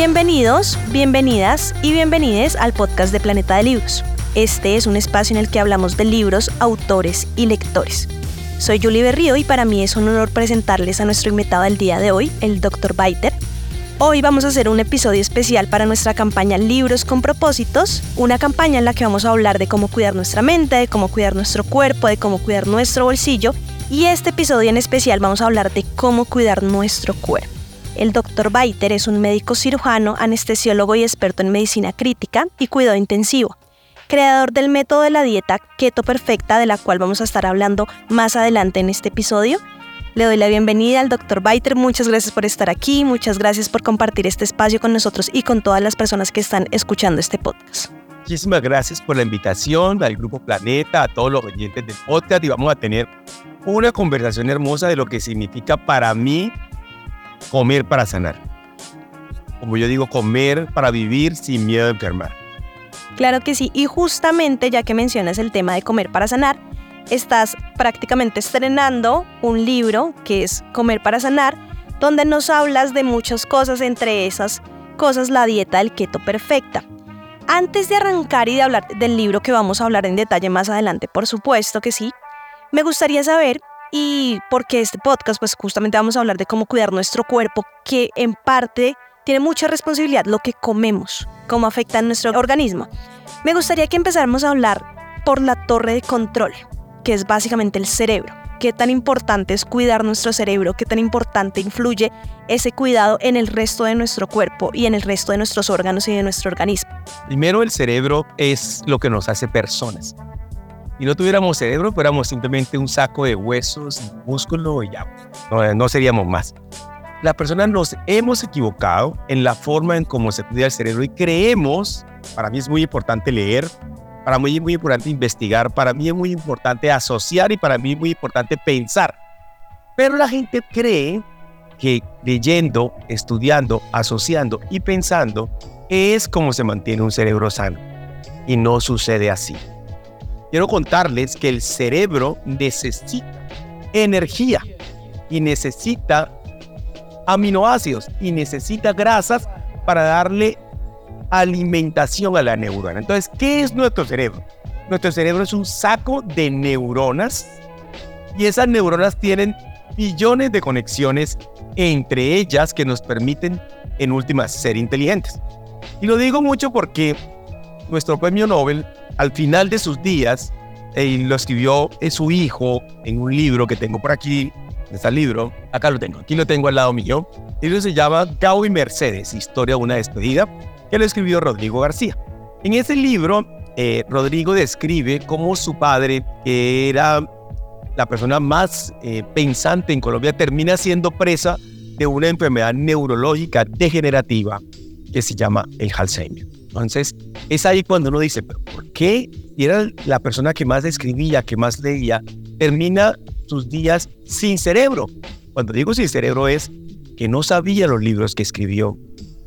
Bienvenidos, bienvenidas y bienvenides al podcast de Planeta de Libros. Este es un espacio en el que hablamos de libros, autores y lectores. Soy Julie Berrío y para mí es un honor presentarles a nuestro invitado del día de hoy, el Dr. Biter. Hoy vamos a hacer un episodio especial para nuestra campaña Libros con propósitos, una campaña en la que vamos a hablar de cómo cuidar nuestra mente, de cómo cuidar nuestro cuerpo, de cómo cuidar nuestro bolsillo y este episodio en especial vamos a hablar de cómo cuidar nuestro cuerpo. El Dr. Biter es un médico cirujano, anestesiólogo y experto en medicina crítica y cuidado intensivo creador del método de la dieta Keto Perfecta, de la cual vamos a estar hablando más adelante en este episodio. Le doy la bienvenida al Dr. Biter, muchas gracias por estar aquí, muchas gracias por compartir este espacio con nosotros y con todas las personas que están escuchando este podcast. Muchísimas gracias por la invitación al Grupo Planeta, a todos los oyentes del podcast y vamos a tener una conversación hermosa de lo que significa para mí comer para sanar. Como yo digo, comer para vivir sin miedo a enfermar. Claro que sí, y justamente ya que mencionas el tema de comer para sanar, estás prácticamente estrenando un libro que es Comer para sanar, donde nos hablas de muchas cosas, entre esas cosas la dieta del keto perfecta. Antes de arrancar y de hablar del libro que vamos a hablar en detalle más adelante, por supuesto que sí, me gustaría saber, y porque este podcast, pues justamente vamos a hablar de cómo cuidar nuestro cuerpo, que en parte tiene mucha responsabilidad lo que comemos, cómo afecta a nuestro organismo. Me gustaría que empezáramos a hablar por la torre de control, que es básicamente el cerebro. ¿Qué tan importante es cuidar nuestro cerebro? ¿Qué tan importante influye ese cuidado en el resto de nuestro cuerpo y en el resto de nuestros órganos y de nuestro organismo? Primero, el cerebro es lo que nos hace personas. Si no tuviéramos cerebro, fuéramos simplemente un saco de huesos, músculo y ya. No, no seríamos más las personas nos hemos equivocado en la forma en cómo se cuida el cerebro y creemos, para mí es muy importante leer, para mí es muy importante investigar, para mí es muy importante asociar y para mí es muy importante pensar. Pero la gente cree que leyendo, estudiando, asociando y pensando es como se mantiene un cerebro sano. Y no sucede así. Quiero contarles que el cerebro necesita energía y necesita aminoácidos y necesita grasas para darle alimentación a la neurona. Entonces, ¿qué es nuestro cerebro? Nuestro cerebro es un saco de neuronas y esas neuronas tienen billones de conexiones entre ellas que nos permiten en últimas ser inteligentes. Y lo digo mucho porque nuestro premio Nobel, al final de sus días, eh, lo escribió su hijo en un libro que tengo por aquí, está el libro, acá lo tengo, aquí lo tengo al lado mío. El libro se llama Gao y Mercedes, Historia de una despedida, que lo escribió Rodrigo García. En ese libro, eh, Rodrigo describe cómo su padre, que era la persona más eh, pensante en Colombia, termina siendo presa de una enfermedad neurológica degenerativa que se llama el Alzheimer. Entonces, es ahí cuando uno dice, ¿pero por qué? Y era la persona que más escribía, que más leía, termina sus días sin cerebro. Cuando digo sin cerebro es que no sabía los libros que escribió,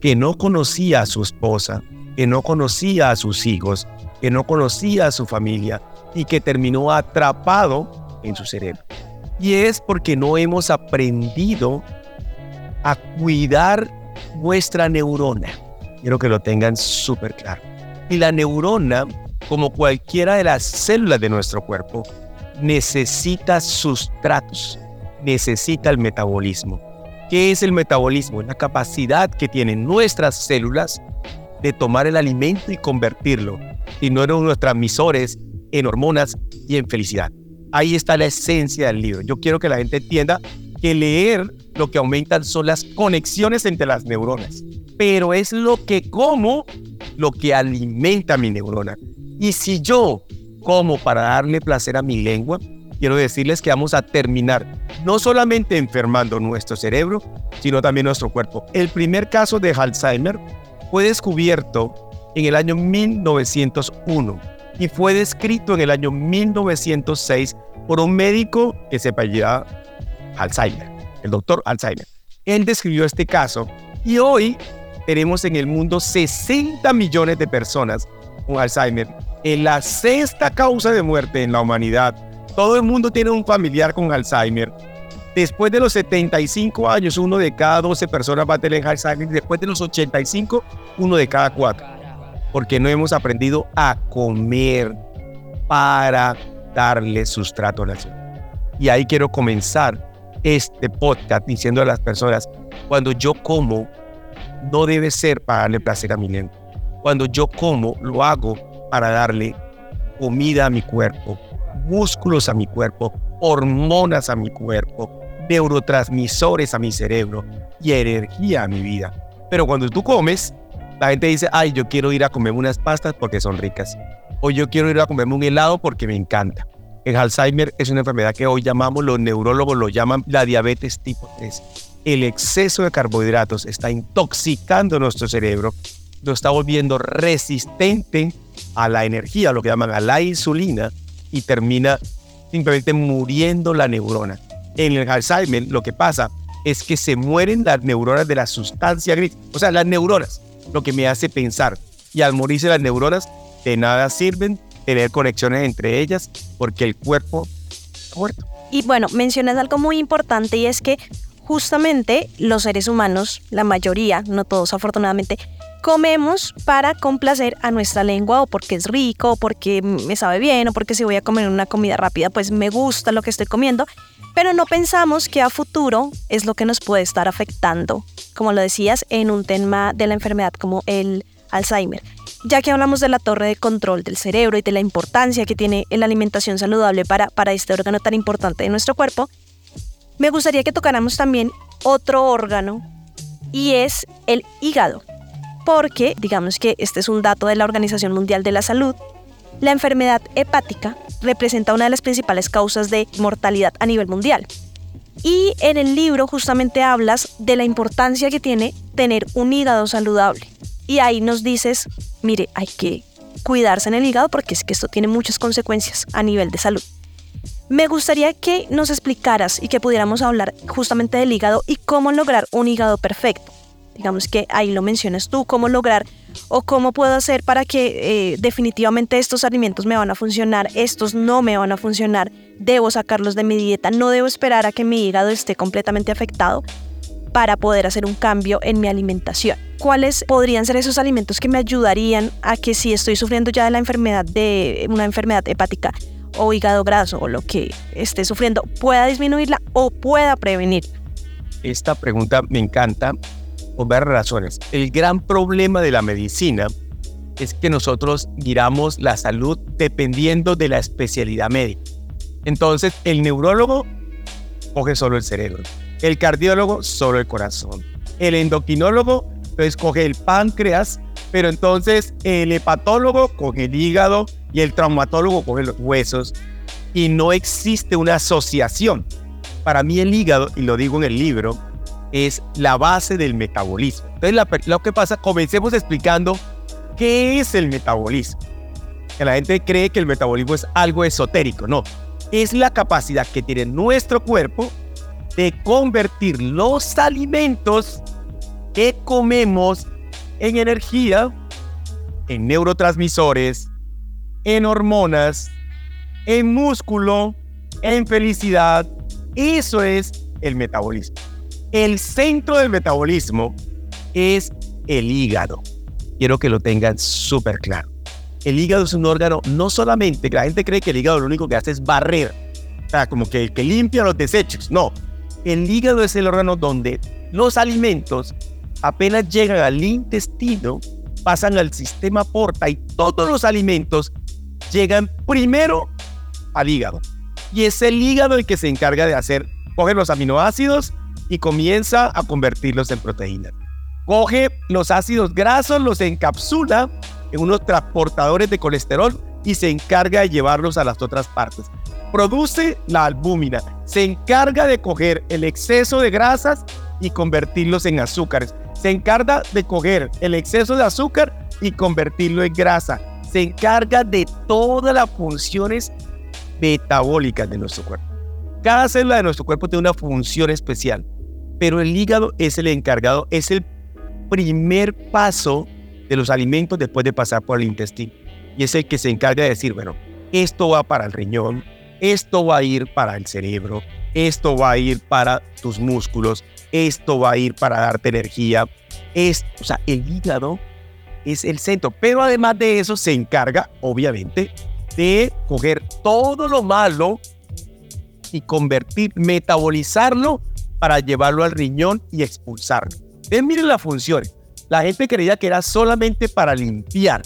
que no conocía a su esposa, que no conocía a sus hijos, que no conocía a su familia y que terminó atrapado en su cerebro. Y es porque no hemos aprendido a cuidar nuestra neurona. Quiero que lo tengan súper claro. Y la neurona, como cualquiera de las células de nuestro cuerpo, necesita sustratos, necesita el metabolismo. ¿Qué es el metabolismo? Es la capacidad que tienen nuestras células de tomar el alimento y convertirlo en neurotransmisores, en hormonas y en felicidad. Ahí está la esencia del libro. Yo quiero que la gente entienda que leer lo que aumentan son las conexiones entre las neuronas, pero es lo que como lo que alimenta mi neurona. Y si yo como para darle placer a mi lengua, quiero decirles que vamos a terminar no solamente enfermando nuestro cerebro, sino también nuestro cuerpo. El primer caso de Alzheimer fue descubierto en el año 1901 y fue descrito en el año 1906 por un médico que se apellida Alzheimer, el doctor Alzheimer. Él describió este caso y hoy tenemos en el mundo 60 millones de personas con Alzheimer en la sexta causa de muerte en la humanidad. Todo el mundo tiene un familiar con Alzheimer. Después de los 75 años, uno de cada 12 personas va a tener Alzheimer. Después de los 85, uno de cada cuatro. Porque no hemos aprendido a comer para darle sustrato a la Y ahí quiero comenzar este podcast diciendo a las personas, cuando yo como, no debe ser para darle placer a mi lengua. Cuando yo como, lo hago para darle comida a mi cuerpo, músculos a mi cuerpo, hormonas a mi cuerpo, neurotransmisores a mi cerebro y energía a mi vida. Pero cuando tú comes, la gente dice, ay, yo quiero ir a comerme unas pastas porque son ricas. O yo quiero ir a comerme un helado porque me encanta. El Alzheimer es una enfermedad que hoy llamamos, los neurólogos lo llaman la diabetes tipo 3. El exceso de carbohidratos está intoxicando nuestro cerebro, lo está volviendo resistente a la energía, lo que llaman a la insulina, y termina simplemente muriendo la neurona. En el Alzheimer lo que pasa es que se mueren las neuronas de la sustancia gris, o sea, las neuronas, lo que me hace pensar. Y al morirse las neuronas, de nada sirven tener conexiones entre ellas porque el cuerpo está muerto. Y bueno, mencionas algo muy importante y es que justamente los seres humanos, la mayoría, no todos afortunadamente, comemos para complacer a nuestra lengua o porque es rico o porque me sabe bien o porque si voy a comer una comida rápida pues me gusta lo que estoy comiendo, pero no pensamos que a futuro es lo que nos puede estar afectando, como lo decías, en un tema de la enfermedad como el Alzheimer. Ya que hablamos de la torre de control del cerebro y de la importancia que tiene la alimentación saludable para, para este órgano tan importante de nuestro cuerpo, me gustaría que tocáramos también otro órgano y es el hígado porque, digamos que este es un dato de la Organización Mundial de la Salud, la enfermedad hepática representa una de las principales causas de mortalidad a nivel mundial. Y en el libro justamente hablas de la importancia que tiene tener un hígado saludable. Y ahí nos dices, mire, hay que cuidarse en el hígado porque es que esto tiene muchas consecuencias a nivel de salud. Me gustaría que nos explicaras y que pudiéramos hablar justamente del hígado y cómo lograr un hígado perfecto. Digamos que ahí lo mencionas tú, cómo lograr o cómo puedo hacer para que eh, definitivamente estos alimentos me van a funcionar, estos no me van a funcionar, debo sacarlos de mi dieta, no debo esperar a que mi hígado esté completamente afectado para poder hacer un cambio en mi alimentación. ¿Cuáles podrían ser esos alimentos que me ayudarían a que si estoy sufriendo ya de la enfermedad de una enfermedad hepática o hígado graso o lo que esté sufriendo pueda disminuirla o pueda prevenir? Esta pregunta me encanta por varias razones. El gran problema de la medicina es que nosotros miramos la salud dependiendo de la especialidad médica. Entonces, el neurólogo coge solo el cerebro, el cardiólogo solo el corazón, el endocrinólogo pues coge el páncreas, pero entonces el hepatólogo coge el hígado y el traumatólogo coge los huesos y no existe una asociación. Para mí el hígado, y lo digo en el libro, es la base del metabolismo. Entonces, lo que pasa, comencemos explicando qué es el metabolismo. Que la gente cree que el metabolismo es algo esotérico. No, es la capacidad que tiene nuestro cuerpo de convertir los alimentos que comemos en energía, en neurotransmisores, en hormonas, en músculo, en felicidad. Eso es el metabolismo. El centro del metabolismo es el hígado. Quiero que lo tengan súper claro. El hígado es un órgano no solamente, que la gente cree que el hígado lo único que hace es barrer, o sea, como que, que limpia los desechos. No, el hígado es el órgano donde los alimentos apenas llegan al intestino, pasan al sistema porta y todos los alimentos llegan primero al hígado. Y es el hígado el que se encarga de hacer, coger los aminoácidos y comienza a convertirlos en proteínas. Coge los ácidos grasos, los encapsula en unos transportadores de colesterol y se encarga de llevarlos a las otras partes. Produce la albúmina, se encarga de coger el exceso de grasas y convertirlos en azúcares. Se encarga de coger el exceso de azúcar y convertirlo en grasa. Se encarga de todas las funciones metabólicas de nuestro cuerpo. Cada célula de nuestro cuerpo tiene una función especial pero el hígado es el encargado, es el primer paso de los alimentos después de pasar por el intestino. Y es el que se encarga de decir, bueno, esto va para el riñón, esto va a ir para el cerebro, esto va a ir para tus músculos, esto va a ir para darte energía. Es, o sea, el hígado es el centro, pero además de eso se encarga, obviamente, de coger todo lo malo y convertir, metabolizarlo para llevarlo al riñón y expulsarlo. Entonces, miren las funciones. La gente creía que era solamente para limpiar,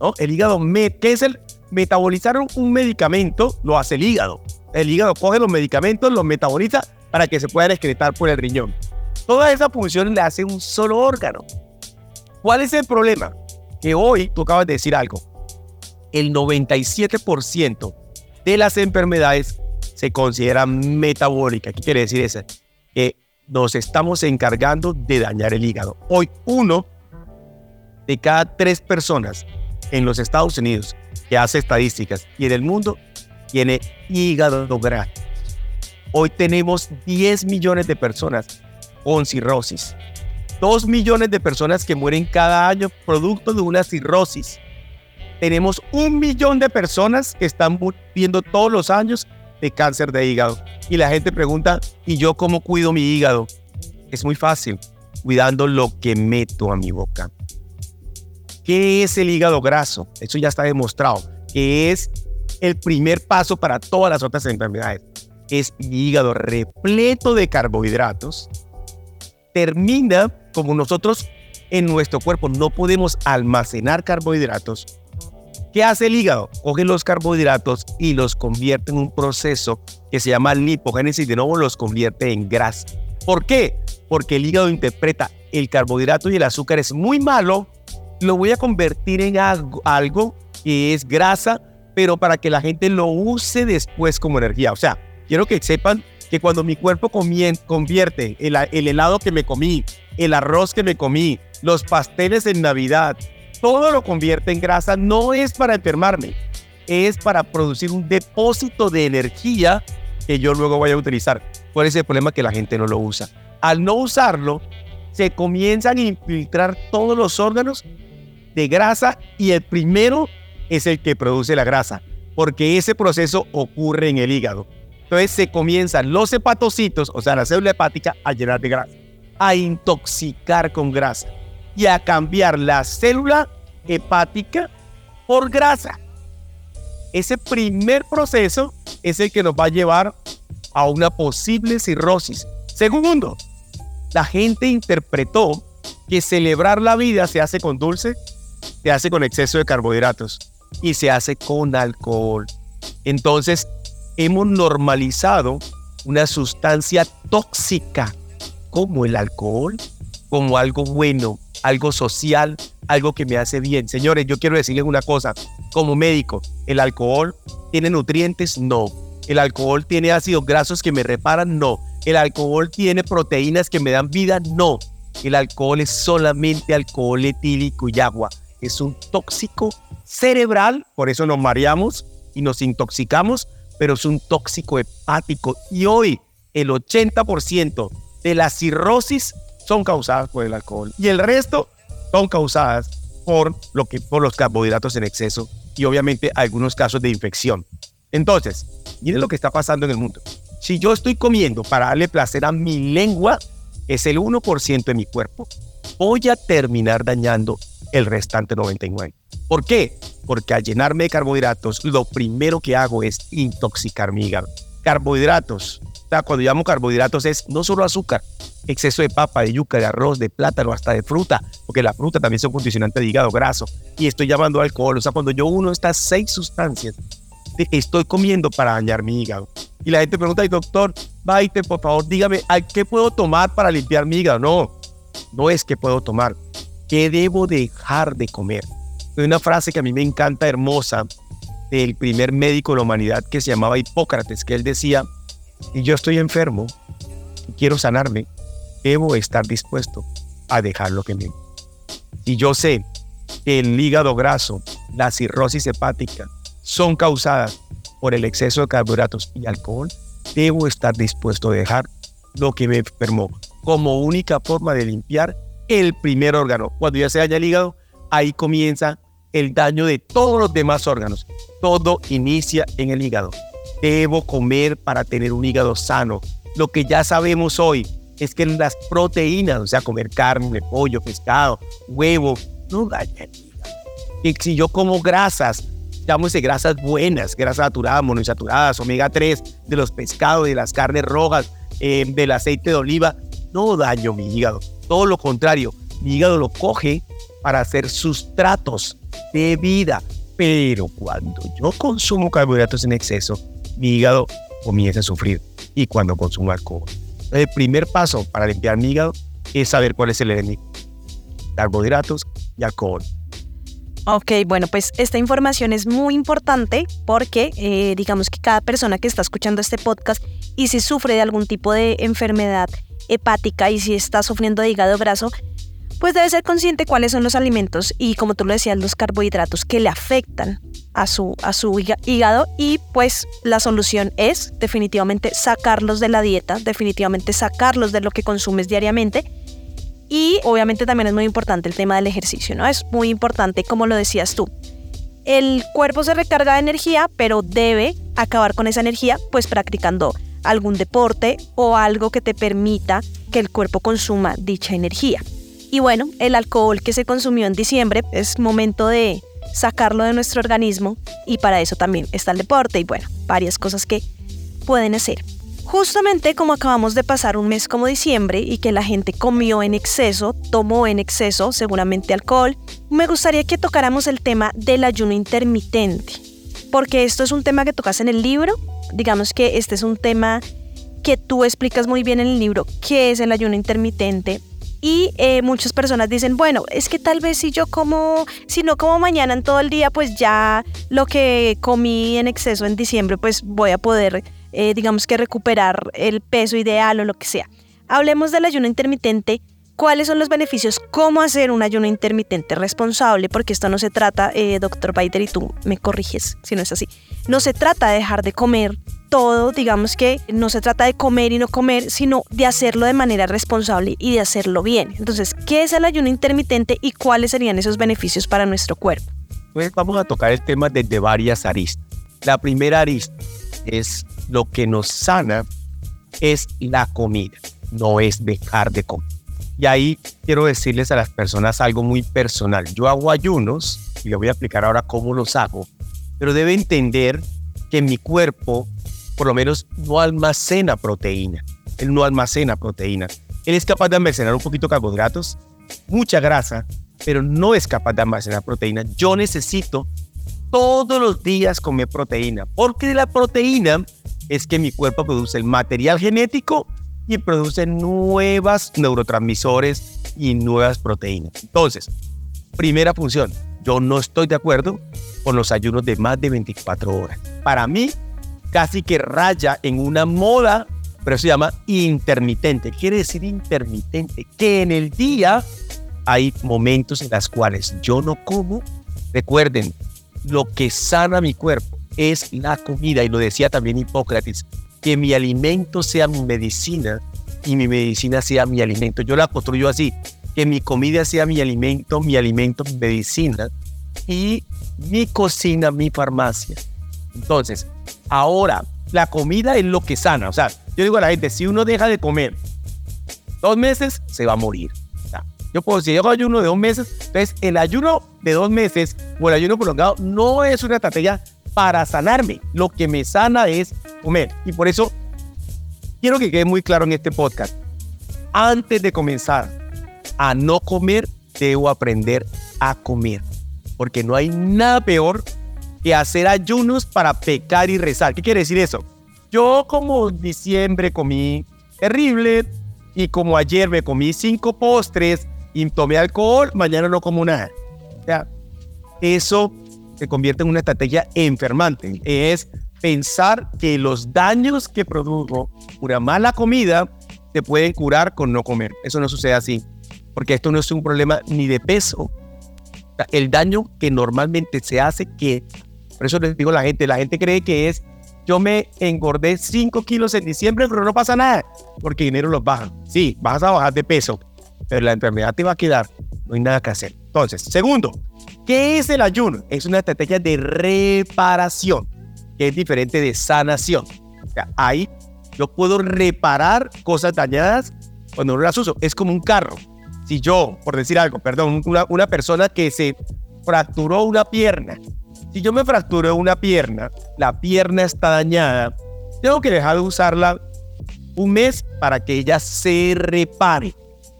¿no? El hígado, ¿qué es el metabolizar un medicamento? Lo hace el hígado. El hígado coge los medicamentos, los metaboliza para que se puedan excretar por el riñón. Toda esa función le hace un solo órgano. ¿Cuál es el problema? Que hoy, tú acabas de decir algo, el 97% de las enfermedades se consideran metabólicas. ¿Qué quiere decir eso? Que nos estamos encargando de dañar el hígado. Hoy uno de cada tres personas en los Estados Unidos que hace estadísticas y en el mundo tiene hígado graso. Hoy tenemos 10 millones de personas con cirrosis. 2 millones de personas que mueren cada año producto de una cirrosis. Tenemos un millón de personas que están muriendo todos los años de cáncer de hígado. Y la gente pregunta, ¿y yo cómo cuido mi hígado? Es muy fácil, cuidando lo que meto a mi boca. ¿Qué es el hígado graso? Eso ya está demostrado, que es el primer paso para todas las otras enfermedades. Es hígado repleto de carbohidratos. Termina como nosotros en nuestro cuerpo no podemos almacenar carbohidratos. ¿Qué hace el hígado? Coge los carbohidratos y los convierte en un proceso que se llama lipogénesis. De nuevo los convierte en grasa. ¿Por qué? Porque el hígado interpreta el carbohidrato y el azúcar es muy malo. Lo voy a convertir en algo que es grasa pero para que la gente lo use después como energía. O sea, quiero que sepan que cuando mi cuerpo convierte el, el helado que me comí, el arroz que me comí, los pasteles en Navidad, todo lo convierte en grasa, no es para enfermarme, es para producir un depósito de energía que yo luego voy a utilizar. ¿Cuál es el problema? Que la gente no lo usa. Al no usarlo, se comienzan a infiltrar todos los órganos de grasa y el primero es el que produce la grasa, porque ese proceso ocurre en el hígado. Entonces se comienzan los hepatocitos, o sea, la célula hepática, a llenar de grasa, a intoxicar con grasa y a cambiar la célula hepática por grasa. Ese primer proceso es el que nos va a llevar a una posible cirrosis. Segundo, la gente interpretó que celebrar la vida se hace con dulce, se hace con exceso de carbohidratos y se hace con alcohol. Entonces, hemos normalizado una sustancia tóxica como el alcohol, como algo bueno, algo social, algo que me hace bien. Señores, yo quiero decirles una cosa, como médico, ¿el alcohol tiene nutrientes? No. ¿El alcohol tiene ácidos grasos que me reparan? No. ¿El alcohol tiene proteínas que me dan vida? No. El alcohol es solamente alcohol etílico y agua. Es un tóxico cerebral, por eso nos mareamos y nos intoxicamos, pero es un tóxico hepático. Y hoy el 80% de la cirrosis son causadas por el alcohol y el resto son causadas por, lo que, por los carbohidratos en exceso y obviamente algunos casos de infección. Entonces, miren lo que está pasando en el mundo. Si yo estoy comiendo para darle placer a mi lengua, es el 1% de mi cuerpo, voy a terminar dañando el restante 99. ¿Por qué? Porque al llenarme de carbohidratos, lo primero que hago es intoxicar mi hígado. Carbohidratos. Cuando llamo carbohidratos es no solo azúcar, exceso de papa, de yuca, de arroz, de plátano, hasta de fruta, porque la fruta también es un condicionante de hígado graso. Y estoy llamando alcohol. O sea, cuando yo uno estas seis sustancias, estoy comiendo para dañar mi hígado. Y la gente pregunta, doctor, Baite, por favor, dígame, ¿qué puedo tomar para limpiar mi hígado? No, no es que puedo tomar. ¿Qué debo dejar de comer? Una frase que a mí me encanta, hermosa, del primer médico de la humanidad que se llamaba Hipócrates, que él decía, si yo estoy enfermo y quiero sanarme, debo estar dispuesto a dejar lo que me... Si yo sé que el hígado graso, la cirrosis hepática, son causadas por el exceso de carbohidratos y alcohol, debo estar dispuesto a dejar lo que me enfermó como única forma de limpiar el primer órgano. Cuando ya se daña el hígado, ahí comienza el daño de todos los demás órganos. Todo inicia en el hígado. debo comer para tener un hígado sano. Lo que ya sabemos hoy es que las proteínas, o sea, comer carne, pollo, pescado, huevo, no dañan el hígado. Y si yo como grasas, llámese grasas buenas, grasas saturadas, monoinsaturadas, omega 3 de los pescados, de las carnes rojas, eh, del aceite de oliva, no daño mi hígado. Todo lo contrario, mi hígado lo coge para hacer sustratos de vida. Pero cuando yo consumo carbohidratos en exceso, mi hígado comienza a sufrir. Y cuando consumo alcohol. El primer paso para limpiar mi hígado es saber cuál es el enemigo. Carbohidratos y alcohol. Ok, bueno, pues esta información es muy importante porque eh, digamos que cada persona que está escuchando este podcast y si sufre de algún tipo de enfermedad hepática y si está sufriendo de hígado graso, pues debe ser consciente cuáles son los alimentos y como tú lo decías, los carbohidratos que le afectan a su, a su hígado y pues la solución es definitivamente sacarlos de la dieta, definitivamente sacarlos de lo que consumes diariamente y obviamente también es muy importante el tema del ejercicio, ¿no? Es muy importante como lo decías tú. El cuerpo se recarga de energía, pero debe acabar con esa energía pues practicando algún deporte o algo que te permita que el cuerpo consuma dicha energía. Y bueno, el alcohol que se consumió en diciembre es momento de sacarlo de nuestro organismo y para eso también está el deporte y bueno, varias cosas que pueden hacer. Justamente como acabamos de pasar un mes como diciembre y que la gente comió en exceso, tomó en exceso seguramente alcohol, me gustaría que tocáramos el tema del ayuno intermitente, porque esto es un tema que tocas en el libro, digamos que este es un tema que tú explicas muy bien en el libro, qué es el ayuno intermitente, y eh, muchas personas dicen, bueno, es que tal vez si yo como, si no como mañana en todo el día, pues ya lo que comí en exceso en diciembre, pues voy a poder, eh, digamos que recuperar el peso ideal o lo que sea. Hablemos del ayuno intermitente. ¿Cuáles son los beneficios? ¿Cómo hacer un ayuno intermitente responsable? Porque esto no se trata, eh, doctor Baider, y tú me corriges si no es así. No se trata de dejar de comer todo, digamos que no se trata de comer y no comer, sino de hacerlo de manera responsable y de hacerlo bien. Entonces, ¿qué es el ayuno intermitente y cuáles serían esos beneficios para nuestro cuerpo? Pues vamos a tocar el tema desde varias aristas. La primera arista es lo que nos sana es la comida, no es dejar de comer. Y ahí quiero decirles a las personas algo muy personal. Yo hago ayunos y le voy a explicar ahora cómo los hago, pero debe entender que mi cuerpo por lo menos no almacena proteína. Él no almacena proteína. Él es capaz de almacenar un poquito de carbohidratos, mucha grasa, pero no es capaz de almacenar proteína. Yo necesito todos los días comer proteína, porque la proteína es que mi cuerpo produce el material genético y produce nuevas neurotransmisores y nuevas proteínas. Entonces, primera función, yo no estoy de acuerdo con los ayunos de más de 24 horas. Para mí, casi que raya en una moda, pero se llama intermitente. Quiere decir intermitente, que en el día hay momentos en los cuales yo no como. Recuerden, lo que sana mi cuerpo es la comida, y lo decía también Hipócrates, que mi alimento sea mi medicina y mi medicina sea mi alimento. Yo la construyo así, que mi comida sea mi alimento, mi alimento, mi medicina y mi cocina, mi farmacia. Entonces, Ahora, la comida es lo que sana. O sea, yo digo a la gente, si uno deja de comer dos meses, se va a morir. yo puedo decir, yo hago ayuno de dos meses, entonces el ayuno de dos meses o el ayuno prolongado no es una estrategia para sanarme. Lo que me sana es comer. Y por eso quiero que quede muy claro en este podcast. Antes de comenzar a no comer, debo aprender a comer. Porque no hay nada peor que hacer ayunos para pecar y rezar. ¿Qué quiere decir eso? Yo como diciembre comí terrible y como ayer me comí cinco postres y tomé alcohol, mañana no como nada. O sea, eso se convierte en una estrategia enfermante. Es pensar que los daños que produjo una mala comida se pueden curar con no comer. Eso no sucede así, porque esto no es un problema ni de peso. El daño que normalmente se hace que por eso les digo a la gente, la gente cree que es, yo me engordé 5 kilos en diciembre, pero no pasa nada, porque dinero los bajan. Sí, vas a bajar de peso, pero la enfermedad te va a quedar, no hay nada que hacer. Entonces, segundo, ¿qué es el ayuno? Es una estrategia de reparación. que es diferente de sanación. Ahí yo puedo reparar cosas dañadas cuando no las uso. Es como un carro. Si yo, por decir algo, perdón, una, una persona que se fracturó una pierna. Si yo me fracturé una pierna, la pierna está dañada, tengo que dejar de usarla un mes para que ella se repare.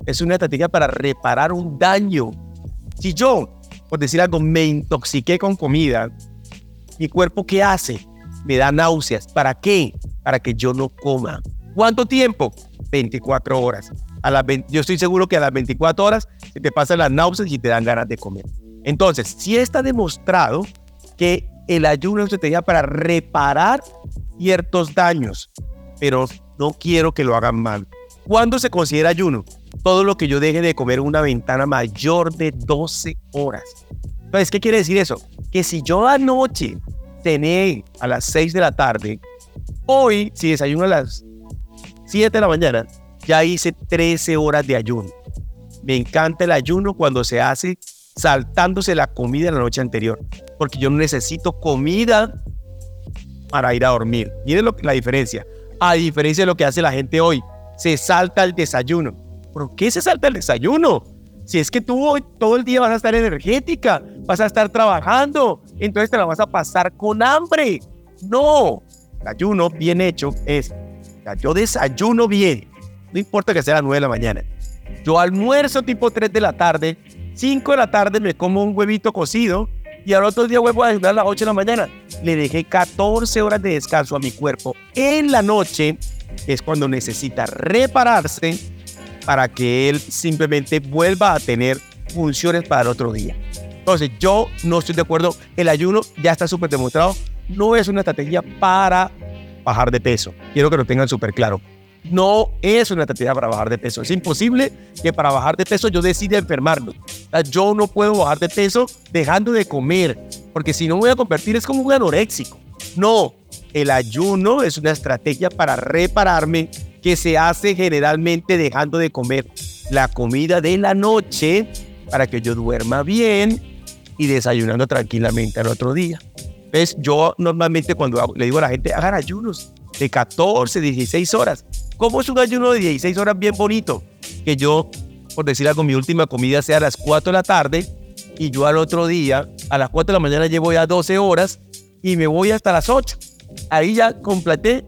Es una estrategia para reparar un daño. Si yo, por decir algo, me intoxiqué con comida, mi cuerpo ¿qué hace? Me da náuseas. ¿Para qué? Para que yo no coma. ¿Cuánto tiempo? 24 horas. A las yo estoy seguro que a las 24 horas se te pasan las náuseas y te dan ganas de comer. Entonces, si está demostrado que el ayuno es una estrategia para reparar ciertos daños, pero no quiero que lo hagan mal. ¿Cuándo se considera ayuno? Todo lo que yo deje de comer una ventana mayor de 12 horas. Entonces, ¿qué quiere decir eso? Que si yo anoche cené a las 6 de la tarde, hoy, si desayuno a las 7 de la mañana, ya hice 13 horas de ayuno. Me encanta el ayuno cuando se hace saltándose la comida la noche anterior, porque yo no necesito comida para ir a dormir. Miren lo, la diferencia. A diferencia de lo que hace la gente hoy, se salta el desayuno. ¿Por qué se salta el desayuno? Si es que tú hoy todo el día vas a estar energética, vas a estar trabajando, entonces te la vas a pasar con hambre. No, ayuno bien hecho es, yo desayuno bien, no importa que sea a las 9 de la mañana. Yo almuerzo tipo 3 de la tarde, 5 de la tarde me como un huevito cocido y al otro día vuelvo a desayunar a las 8 de la mañana. Le dejé 14 horas de descanso a mi cuerpo. En la noche es cuando necesita repararse para que él simplemente vuelva a tener funciones para el otro día. Entonces, yo no estoy de acuerdo. El ayuno ya está súper demostrado. No es una estrategia para bajar de peso. Quiero que lo tengan súper claro no es una estrategia para bajar de peso. Es imposible que para bajar de peso yo decida enfermarme. Yo no puedo bajar de peso dejando de comer, porque si no me voy a convertir es como un anoréxico. No, el ayuno es una estrategia para repararme que se hace generalmente dejando de comer la comida de la noche para que yo duerma bien y desayunando tranquilamente al otro día. ¿Ves? Yo normalmente cuando le digo a la gente, hagan ayunos de 14, 16 horas. ¿Cómo es un ayuno de 16 horas bien bonito? Que yo, por decir algo, mi última comida sea a las 4 de la tarde y yo al otro día, a las 4 de la mañana llevo ya 12 horas y me voy hasta las 8. Ahí ya completé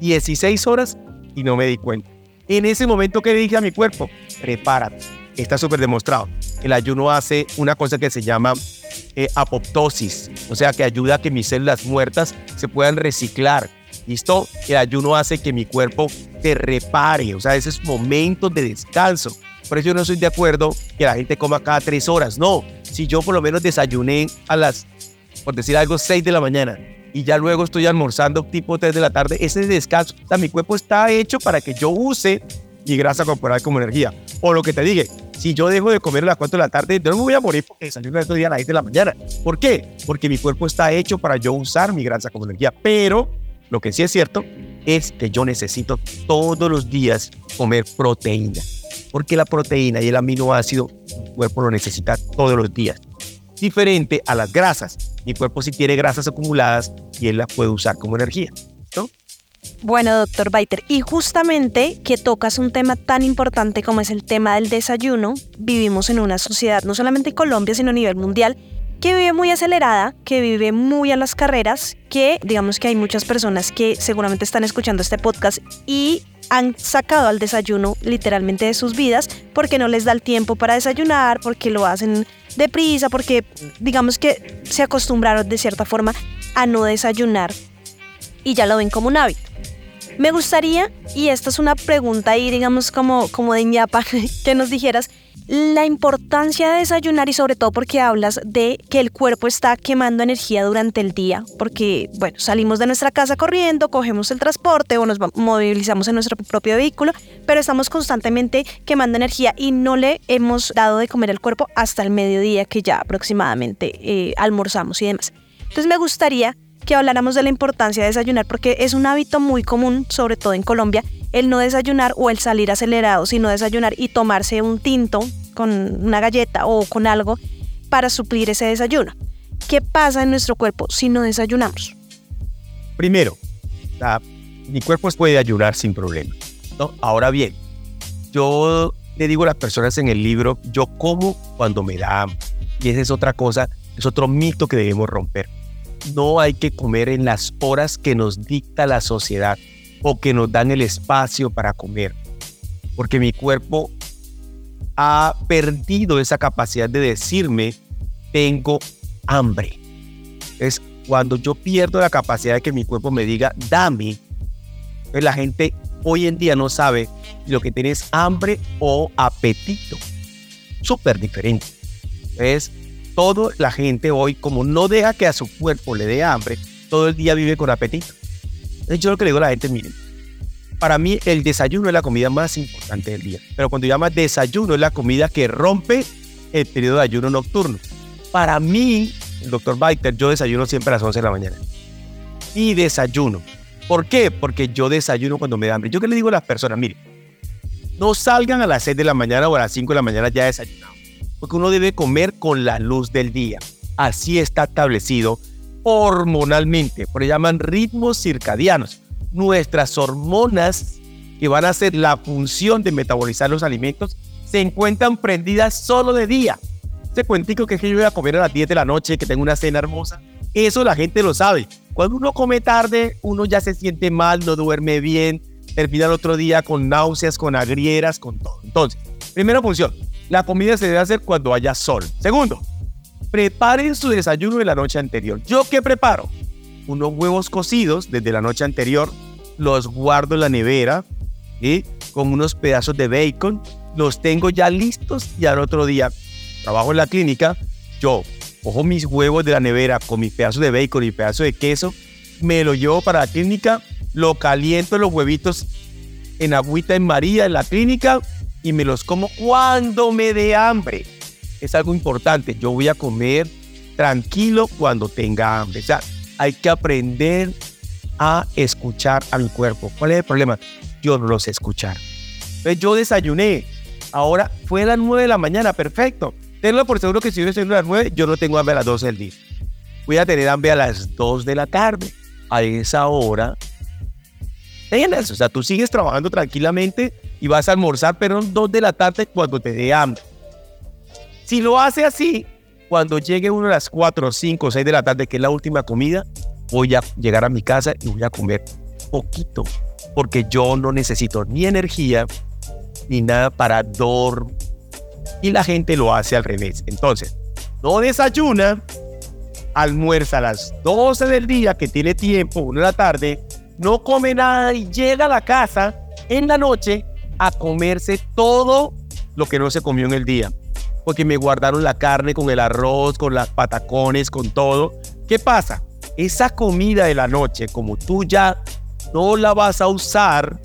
16 horas y no me di cuenta. En ese momento que dije a mi cuerpo, prepárate. Está súper demostrado. El ayuno hace una cosa que se llama eh, apoptosis, o sea que ayuda a que mis células muertas se puedan reciclar ¿Listo? El ayuno hace que mi cuerpo se repare, o sea, esos momentos de descanso. Por eso yo no estoy de acuerdo que la gente coma cada tres horas. No, si yo por lo menos desayuné a las, por decir algo, seis de la mañana y ya luego estoy almorzando tipo tres de la tarde, ese descanso, o sea, mi cuerpo está hecho para que yo use mi grasa corporal como energía. O lo que te dije, si yo dejo de comer a las 4 de la tarde, no me voy a morir porque desayuno estos días a las 10 de la mañana. ¿Por qué? Porque mi cuerpo está hecho para yo usar mi grasa como energía. Pero lo que sí es cierto es que yo necesito todos los días comer proteína, porque la proteína y el aminoácido, mi cuerpo lo necesita todos los días. Diferente a las grasas. Mi cuerpo sí tiene grasas acumuladas y él las puede usar como energía. ¿no? Bueno, doctor Baiter, y justamente que tocas un tema tan importante como es el tema del desayuno, vivimos en una sociedad, no solamente en Colombia, sino a nivel mundial, que vive muy acelerada, que vive muy a las carreras, que digamos que hay muchas personas que seguramente están escuchando este podcast y han sacado al desayuno literalmente de sus vidas porque no les da el tiempo para desayunar, porque lo hacen deprisa, porque digamos que se acostumbraron de cierta forma a no desayunar y ya lo ven como un hábito. Me gustaría, y esta es una pregunta ahí, digamos, como, como de ñapa, que nos dijeras la importancia de desayunar y sobre todo porque hablas de que el cuerpo está quemando energía durante el día, porque, bueno, salimos de nuestra casa corriendo, cogemos el transporte o nos movilizamos en nuestro propio vehículo, pero estamos constantemente quemando energía y no le hemos dado de comer al cuerpo hasta el mediodía que ya aproximadamente eh, almorzamos y demás. Entonces me gustaría que habláramos de la importancia de desayunar porque es un hábito muy común, sobre todo en Colombia, el no desayunar o el salir acelerado, sino desayunar y tomarse un tinto con una galleta o con algo para suplir ese desayuno. ¿Qué pasa en nuestro cuerpo si no desayunamos? Primero, mi cuerpo puede ayunar sin problema. ¿no? Ahora bien, yo le digo a las personas en el libro, yo como cuando me da hambre. Y esa es otra cosa, es otro mito que debemos romper. No hay que comer en las horas que nos dicta la sociedad o que nos dan el espacio para comer. Porque mi cuerpo ha perdido esa capacidad de decirme, tengo hambre. Es cuando yo pierdo la capacidad de que mi cuerpo me diga, dame. Pues la gente hoy en día no sabe lo que tienes hambre o apetito. Súper diferente. Es todo la gente hoy, como no deja que a su cuerpo le dé hambre, todo el día vive con apetito. Yo lo que le digo a la gente, miren, para mí el desayuno es la comida más importante del día. Pero cuando llama desayuno es la comida que rompe el periodo de ayuno nocturno. Para mí, el doctor Biter, yo desayuno siempre a las 11 de la mañana. Y desayuno. ¿Por qué? Porque yo desayuno cuando me da hambre. Yo que le digo a las personas, mire, no salgan a las 6 de la mañana o a las 5 de la mañana ya desayunado. Porque uno debe comer con la luz del día. Así está establecido hormonalmente. Por eso llaman ritmos circadianos nuestras hormonas que van a hacer la función de metabolizar los alimentos se encuentran prendidas solo de día. Ese cuentico que, es que yo voy a comer a las 10 de la noche, que tengo una cena hermosa, eso la gente lo sabe. Cuando uno come tarde, uno ya se siente mal, no duerme bien, termina el otro día con náuseas, con agrieras, con todo. Entonces, primera función, la comida se debe hacer cuando haya sol. Segundo, preparen su desayuno de la noche anterior. ¿Yo qué preparo? unos huevos cocidos desde la noche anterior, los guardo en la nevera, y con unos pedazos de bacon, los tengo ya listos y al otro día trabajo en la clínica, yo cojo mis huevos de la nevera con mis pedazos de bacon y pedazos de queso, me lo llevo para la clínica, lo caliento los huevitos en agüita en María en la clínica y me los como cuando me dé hambre. Es algo importante, yo voy a comer tranquilo cuando tenga hambre. O sea, hay que aprender a escuchar a mi cuerpo. ¿Cuál es el problema? Yo no lo sé escuchar. Entonces yo desayuné. Ahora fue a las 9 de la mañana, perfecto. Tenlo por seguro que si yo desayuno a las 9, yo no tengo hambre a las 12 del día. Voy a tener hambre a las 2 de la tarde. A esa hora, ¿entiendes? O sea, tú sigues trabajando tranquilamente y vas a almorzar, pero a 2 de la tarde cuando te dé hambre. Si lo hace así, cuando llegue uno a las 4, 5, 6 de la tarde, que es la última comida, voy a llegar a mi casa y voy a comer poquito, porque yo no necesito ni energía ni nada para dormir. Y la gente lo hace al revés. Entonces, no desayuna, almuerza a las 12 del día, que tiene tiempo, 1 de la tarde, no come nada y llega a la casa en la noche a comerse todo lo que no se comió en el día porque me guardaron la carne con el arroz, con las patacones, con todo. ¿Qué pasa? Esa comida de la noche, como tú ya no la vas a usar,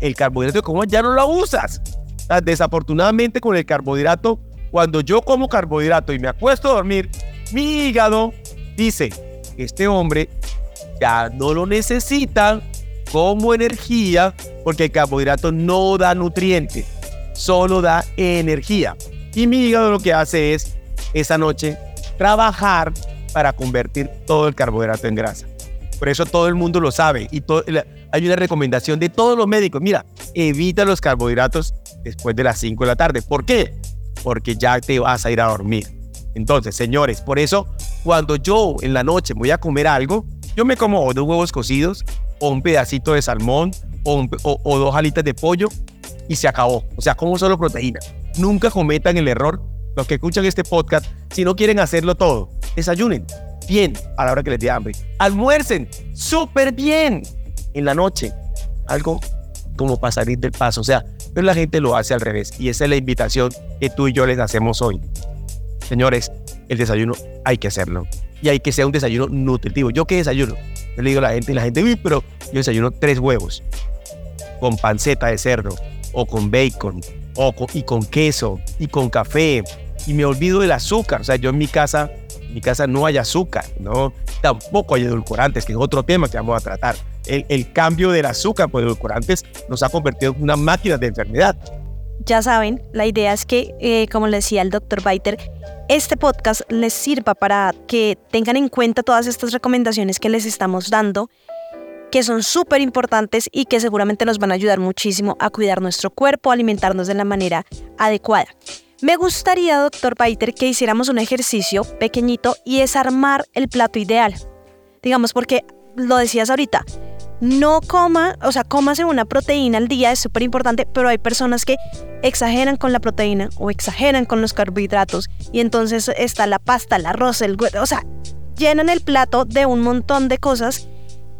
el carbohidrato como ya no la usas. Desafortunadamente con el carbohidrato, cuando yo como carbohidrato y me acuesto a dormir, mi hígado dice, este hombre ya no lo necesita como energía porque el carbohidrato no da nutrientes, solo da energía. Y mi hígado lo que hace es, esa noche, trabajar para convertir todo el carbohidrato en grasa. Por eso todo el mundo lo sabe y hay una recomendación de todos los médicos. Mira, evita los carbohidratos después de las 5 de la tarde. ¿Por qué? Porque ya te vas a ir a dormir. Entonces, señores, por eso cuando yo en la noche voy a comer algo, yo me como dos huevos cocidos o un pedacito de salmón o, o dos alitas de pollo y se acabó. O sea, como solo proteína. Nunca cometan el error, los que escuchan este podcast, si no quieren hacerlo todo, desayunen bien a la hora que les dé hambre. Almuercen súper bien en la noche. Algo como para salir del paso. O sea, pero la gente lo hace al revés. Y esa es la invitación que tú y yo les hacemos hoy. Señores, el desayuno hay que hacerlo. Y hay que ser un desayuno nutritivo. ¿Yo qué desayuno? Yo le digo a la gente y la gente, pero yo desayuno tres huevos con panceta de cerdo o con bacon o y con queso y con café y me olvido del azúcar. O sea, yo en mi casa, en mi casa no hay azúcar, ¿no? Tampoco hay edulcorantes, que es otro tema que vamos a tratar. El, el cambio del azúcar por edulcorantes nos ha convertido en una máquina de enfermedad. ya saben, la idea es que, eh, como le decía el doctor Biter, este podcast les sirva para que tengan en cuenta todas estas recomendaciones que les estamos dando, que son súper importantes y que seguramente nos van a ayudar muchísimo a cuidar nuestro cuerpo, alimentarnos de la manera adecuada. Me gustaría, doctor Biter, que hiciéramos un ejercicio pequeñito y es armar el plato ideal. Digamos, porque lo decías ahorita, no coma, o sea, cómase una proteína al día, es súper importante, pero hay personas que exageran con la proteína o exageran con los carbohidratos y entonces está la pasta, el arroz, el o sea, llenan el plato de un montón de cosas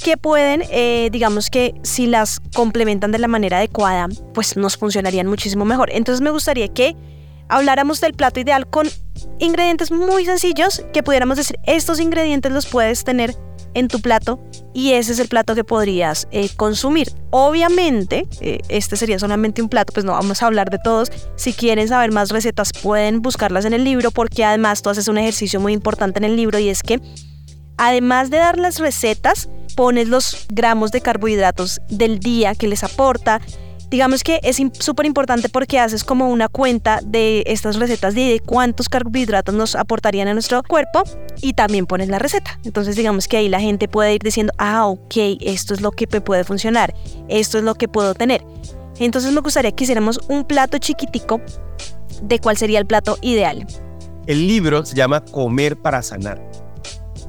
que pueden, eh, digamos que si las complementan de la manera adecuada, pues nos funcionarían muchísimo mejor. Entonces me gustaría que habláramos del plato ideal con ingredientes muy sencillos que pudiéramos decir, estos ingredientes los puedes tener en tu plato y ese es el plato que podrías eh, consumir. Obviamente, eh, este sería solamente un plato, pues no vamos a hablar de todos. Si quieren saber más recetas, pueden buscarlas en el libro porque además tú haces un ejercicio muy importante en el libro y es que además de dar las recetas, pones los gramos de carbohidratos del día que les aporta, digamos que es súper importante porque haces como una cuenta de estas recetas de cuántos carbohidratos nos aportarían a nuestro cuerpo y también pones la receta. Entonces digamos que ahí la gente puede ir diciendo, ah, ok, esto es lo que me puede funcionar, esto es lo que puedo tener. Entonces me gustaría que hiciéramos un plato chiquitico de cuál sería el plato ideal. El libro se llama Comer para sanar.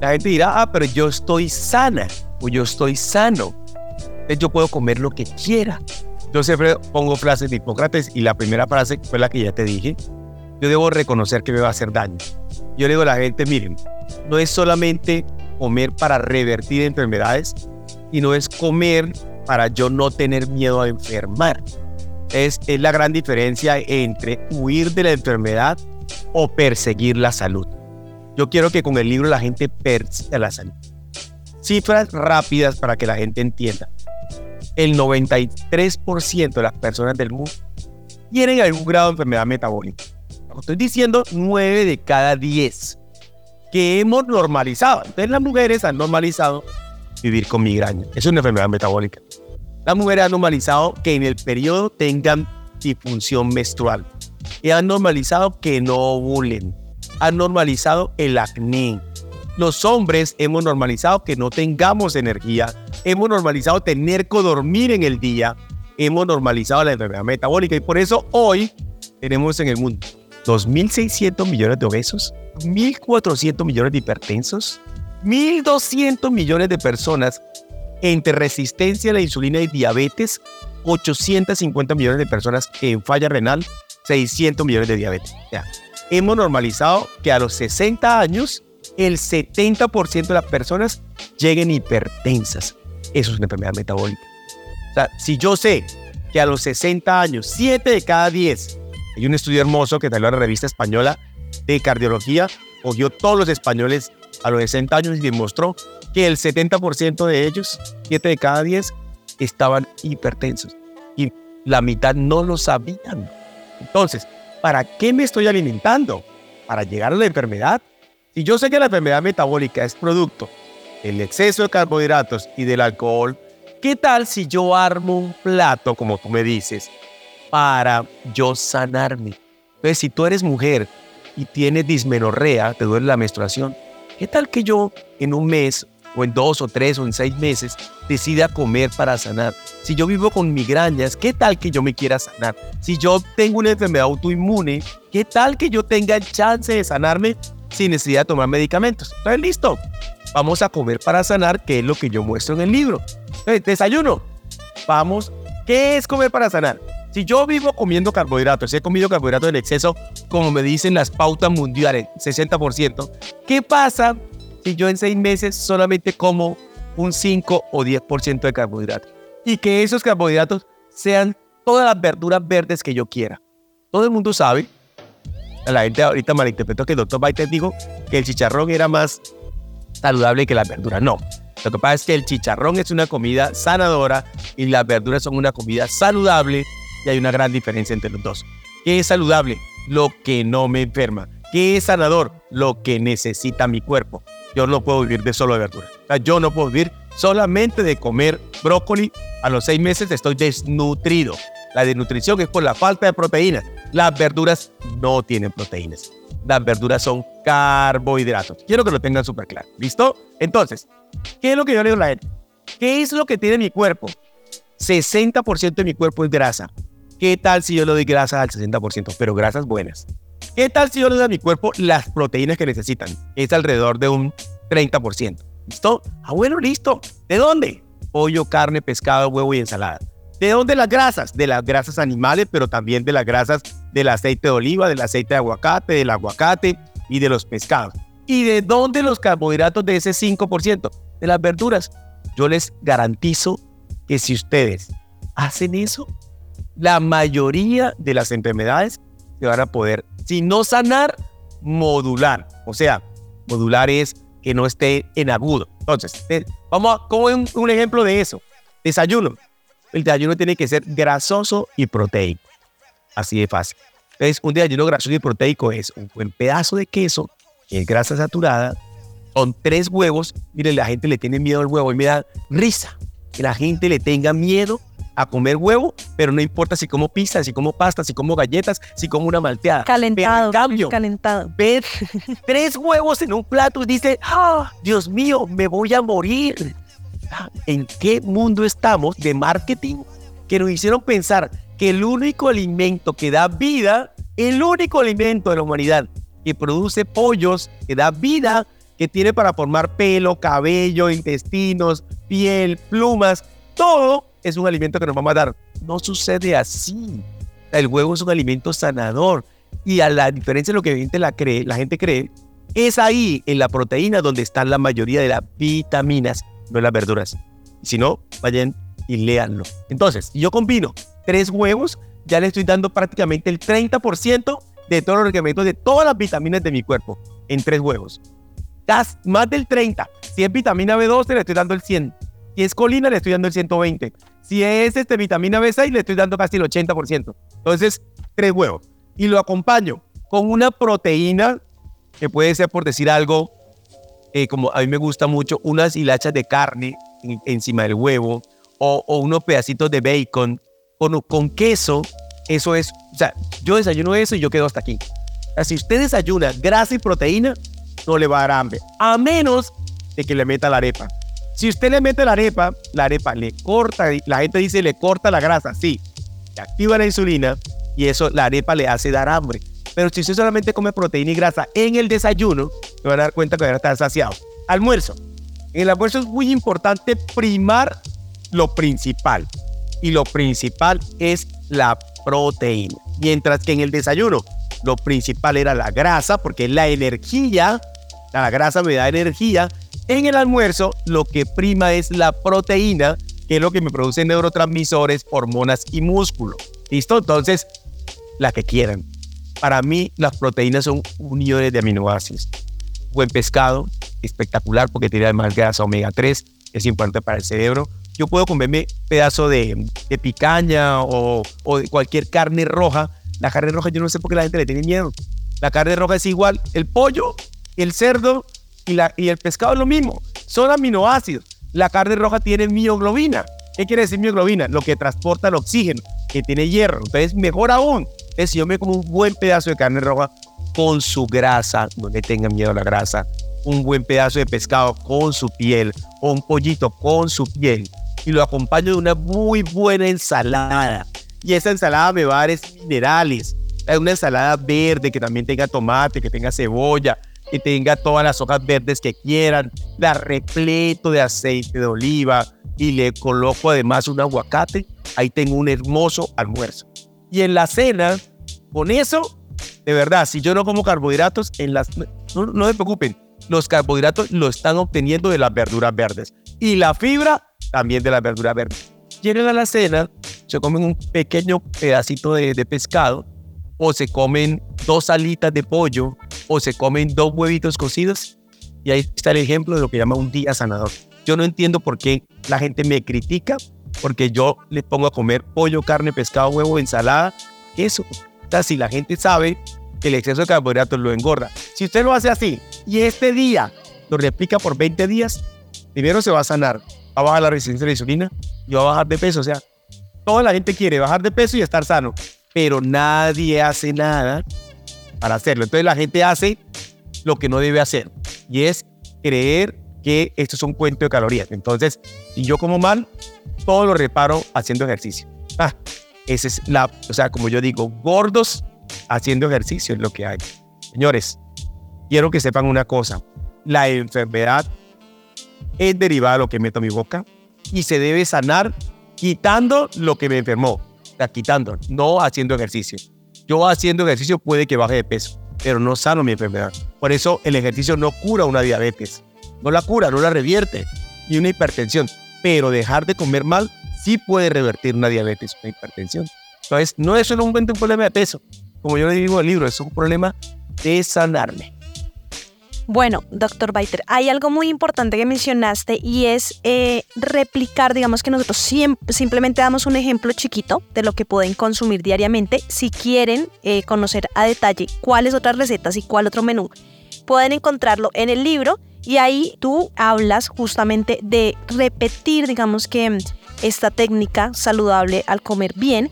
La gente dirá, ah, pero yo estoy sana o yo estoy sano. Entonces yo puedo comer lo que quiera. Yo siempre pongo frases de Hipócrates y la primera frase fue la que ya te dije. Yo debo reconocer que me va a hacer daño. Yo le digo a la gente, miren, no es solamente comer para revertir enfermedades, y no es comer para yo no tener miedo a enfermar. Es, es la gran diferencia entre huir de la enfermedad o perseguir la salud. Yo quiero que con el libro la gente persiga la salud. Cifras rápidas para que la gente entienda el 93% de las personas del mundo tienen algún grado de enfermedad metabólica. Estoy diciendo 9 de cada 10 que hemos normalizado. Entonces las mujeres han normalizado vivir con migraña. Es una enfermedad metabólica. Las mujeres han normalizado que en el periodo tengan disfunción menstrual. Y han normalizado que no ovulen. Han normalizado el acné. Los hombres hemos normalizado que no tengamos energía hemos normalizado tener que dormir en el día, hemos normalizado la enfermedad metabólica y por eso hoy tenemos en el mundo 2.600 millones de obesos, 1.400 millones de hipertensos, 1.200 millones de personas entre resistencia a la insulina y diabetes, 850 millones de personas en falla renal, 600 millones de diabetes. hemos normalizado que a los 60 años el 70% de las personas lleguen hipertensas. Eso es una enfermedad metabólica. O sea, si yo sé que a los 60 años, 7 de cada 10, hay un estudio hermoso que salió en la revista española de cardiología, cogió todos los españoles a los 60 años y demostró que el 70% de ellos, 7 de cada 10, estaban hipertensos. Y la mitad no lo sabían. Entonces, ¿para qué me estoy alimentando? ¿Para llegar a la enfermedad? Si yo sé que la enfermedad metabólica es producto el exceso de carbohidratos y del alcohol, ¿qué tal si yo armo un plato, como tú me dices, para yo sanarme? Entonces, si tú eres mujer y tienes dismenorrea, te duele la menstruación, ¿qué tal que yo en un mes o en dos o tres o en seis meses decida comer para sanar? Si yo vivo con migrañas, ¿qué tal que yo me quiera sanar? Si yo tengo una enfermedad autoinmune, ¿qué tal que yo tenga el chance de sanarme sin necesidad de tomar medicamentos? Entonces, listo vamos a comer para sanar, que es lo que yo muestro en el libro. desayuno, vamos, ¿qué es comer para sanar? Si yo vivo comiendo carbohidratos, si he comido carbohidratos en exceso, como me dicen las pautas mundiales, 60%, ¿qué pasa si yo en seis meses solamente como un 5 o 10% de carbohidratos? Y que esos carbohidratos sean todas las verduras verdes que yo quiera. Todo el mundo sabe, la gente ahorita malinterpretó que el doctor Baiter dijo que el chicharrón era más saludable que la verdura. No. Lo que pasa es que el chicharrón es una comida sanadora y las verduras son una comida saludable y hay una gran diferencia entre los dos. ¿Qué es saludable? Lo que no me enferma. ¿Qué es sanador? Lo que necesita mi cuerpo. Yo no puedo vivir de solo de verdura. yo no puedo vivir solamente de comer brócoli. A los seis meses estoy desnutrido. La desnutrición es por la falta de proteínas. Las verduras no tienen proteínas. Las verduras son carbohidratos. Quiero que lo tengan súper claro. ¿Listo? Entonces, ¿qué es lo que yo le digo a la gente? ¿Qué es lo que tiene mi cuerpo? 60% de mi cuerpo es grasa. ¿Qué tal si yo le doy grasa al 60%? Pero grasas buenas. ¿Qué tal si yo le doy a mi cuerpo las proteínas que necesitan? Es alrededor de un 30%. ¿Listo? Ah, bueno, listo. ¿De dónde? Pollo, carne, pescado, huevo y ensalada. ¿De dónde las grasas? De las grasas animales, pero también de las grasas del aceite de oliva, del aceite de aguacate, del aguacate y de los pescados. ¿Y de dónde los carbohidratos de ese 5%? De las verduras. Yo les garantizo que si ustedes hacen eso, la mayoría de las enfermedades se van a poder, si no sanar, modular. O sea, modular es que no esté en agudo. Entonces, vamos a, como un, un ejemplo de eso. Desayuno. El desayuno tiene que ser grasoso y proteico. Así de fácil. Entonces, un desayuno grasoso y proteico es un buen pedazo de queso, que es grasa saturada, con tres huevos. Miren, la gente le tiene miedo al huevo y me da risa que la gente le tenga miedo a comer huevo, pero no importa si como pizza, si como pasta, si como galletas, si como una malteada. Calentado. cambio, calentado. Ver tres huevos en un plato y dice, ah, Dios mío, me voy a morir. ¿En qué mundo estamos de marketing que nos hicieron pensar que el único alimento que da vida, el único alimento de la humanidad que produce pollos, que da vida, que tiene para formar pelo, cabello, intestinos, piel, plumas, todo es un alimento que nos vamos a dar. No sucede así. El huevo es un alimento sanador. Y a la diferencia de lo que la gente, cree, la gente cree, es ahí en la proteína donde están la mayoría de las vitaminas, no en las verduras. Si no, vayan y léanlo. Entonces, yo combino tres huevos, ya le estoy dando prácticamente el 30% de todos los requerimientos de todas las vitaminas de mi cuerpo en tres huevos. Más del 30. Si es vitamina B12, le estoy dando el 100. Si es colina, le estoy dando el 120. Si es este, vitamina B6, le estoy dando casi el 80%. Entonces, tres huevos. Y lo acompaño con una proteína, que puede ser, por decir algo, eh, como a mí me gusta mucho, unas hilachas de carne encima del huevo o, unos pedacitos de bacon con, con queso. Eso es, o sea, yo desayuno eso y yo quedo hasta aquí. O sea, si usted desayuna grasa y proteína, no le va a dar hambre, a menos de que le meta la arepa. Si usted le mete la arepa, la arepa le corta, la gente dice le corta la grasa, sí, le activa la insulina y eso la arepa le hace dar hambre. Pero si usted solamente come proteína y grasa en el desayuno, se van a dar cuenta que van a estar saciado. Almuerzo. En el almuerzo es muy importante primar lo principal. Y lo principal es la proteína. Mientras que en el desayuno lo principal era la grasa, porque la energía, la grasa me da energía, en el almuerzo, lo que prima es la proteína, que es lo que me produce neurotransmisores, hormonas y músculo. ¿Listo? Entonces, la que quieran. Para mí, las proteínas son uniones de aminoácidos. Buen pescado, espectacular porque tiene además grasa omega 3, es importante para el cerebro. Yo puedo comerme pedazo de, de picaña o, o de cualquier carne roja. La carne roja, yo no sé por qué la gente le tiene miedo. La carne roja es igual. El pollo, el cerdo y, el pescado es lo mismo. Son aminoácidos. La carne roja tiene mioglobina. ¿Qué quiere decir mioglobina? Lo que transporta el oxígeno, que tiene hierro. Entonces, mejor aún, es si yo me como un buen pedazo de carne roja con su grasa, no le tengan miedo a la grasa, un buen pedazo de pescado con su piel, o un pollito con su piel, y lo acompaño de una muy buena ensalada. Y esa ensalada me va a dar minerales. Una ensalada verde que también tenga tomate, que tenga cebolla, que tenga todas las hojas verdes que quieran, la repleto de aceite de oliva y le coloco además un aguacate, ahí tengo un hermoso almuerzo. Y en la cena, con eso, de verdad, si yo no como carbohidratos, en las, no, no se preocupen, los carbohidratos lo están obteniendo de las verduras verdes y la fibra también de las verduras verdes. Llegan a la cena, se comen un pequeño pedacito de, de pescado o se comen dos alitas de pollo o se comen dos huevitos cocidos. Y ahí está el ejemplo de lo que llama un día sanador. Yo no entiendo por qué la gente me critica porque yo les pongo a comer pollo, carne, pescado, huevo, ensalada, eso. O sea, si la gente sabe el exceso de carbohidratos lo engorda. Si usted lo hace así y este día lo replica por 20 días, primero se va a sanar, va a bajar la resistencia a la insulina y va a bajar de peso. O sea, Toda la gente quiere bajar de peso y estar sano, pero nadie hace nada para hacerlo. Entonces la gente hace lo que no debe hacer y es creer que esto es un cuento de calorías. Entonces, si yo como mal, todo lo reparo haciendo ejercicio. Ah, esa es la, o sea, como yo digo, gordos haciendo ejercicio es lo que hay. Señores, quiero que sepan una cosa. La enfermedad es derivada de lo que meto a mi boca y se debe sanar quitando lo que me enfermó. O quitando, no haciendo ejercicio. Yo haciendo ejercicio puede que baje de peso, pero no sano mi enfermedad. Por eso el ejercicio no cura una diabetes. No la cura, no la revierte. Ni una hipertensión. Pero dejar de comer mal sí puede revertir una diabetes, una hipertensión. Entonces, no es solamente un problema de peso. Como yo le digo el libro, es un problema de sanarme. Bueno, doctor Baiter, hay algo muy importante que mencionaste y es eh, replicar, digamos que nosotros simplemente damos un ejemplo chiquito de lo que pueden consumir diariamente. Si quieren eh, conocer a detalle cuáles otras recetas y cuál otro menú, pueden encontrarlo en el libro y ahí tú hablas justamente de repetir, digamos que esta técnica saludable al comer bien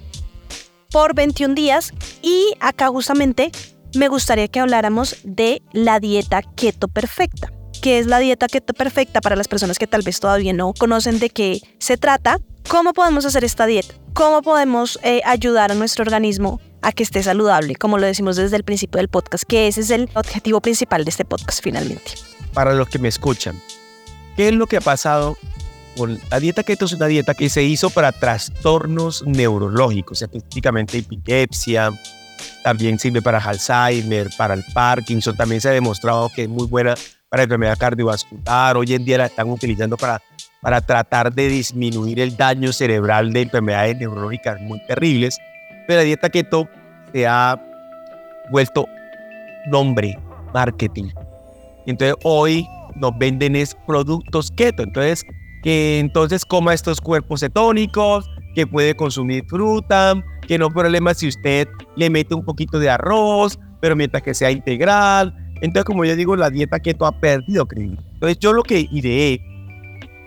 por 21 días y acá justamente me gustaría que habláramos de la dieta keto perfecta. ¿Qué es la dieta keto perfecta para las personas que tal vez todavía no conocen de qué se trata? ¿Cómo podemos hacer esta dieta? ¿Cómo podemos eh, ayudar a nuestro organismo a que esté saludable? Como lo decimos desde el principio del podcast, que ese es el objetivo principal de este podcast finalmente. Para los que me escuchan, ¿qué es lo que ha pasado con la dieta keto? Es una dieta que se hizo para trastornos neurológicos, específicamente epilepsia, también sirve para Alzheimer, para el Parkinson, también se ha demostrado que es muy buena para enfermedad cardiovascular, hoy en día la están utilizando para, para tratar de disminuir el daño cerebral de enfermedades neurológicas muy terribles, pero la dieta keto se ha vuelto nombre, marketing. Entonces hoy nos venden es productos keto, entonces que entonces coma estos cuerpos cetónicos, que puede consumir fruta, que no hay problema si usted le mete un poquito de arroz, pero mientras que sea integral. Entonces, como yo digo, la dieta keto ha perdido credibilidad. Entonces, yo lo que ideé